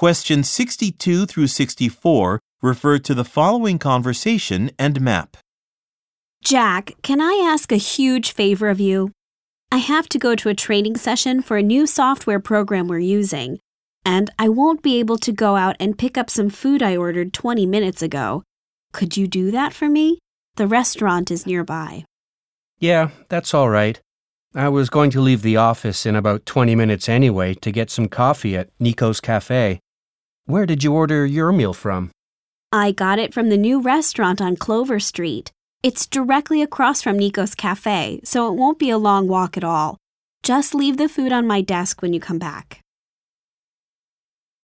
Questions 62 through 64 refer to the following conversation and map. Jack, can I ask a huge favor of you? I have to go to a training session for a new software program we're using, and I won't be able to go out and pick up some food I ordered 20 minutes ago. Could you do that for me? The restaurant is nearby. Yeah, that's all right. I was going to leave the office in about 20 minutes anyway to get some coffee at Nico's Cafe. Where did you order your meal from? I got it from the new restaurant on Clover Street. It's directly across from Nico's Cafe, so it won't be a long walk at all. Just leave the food on my desk when you come back.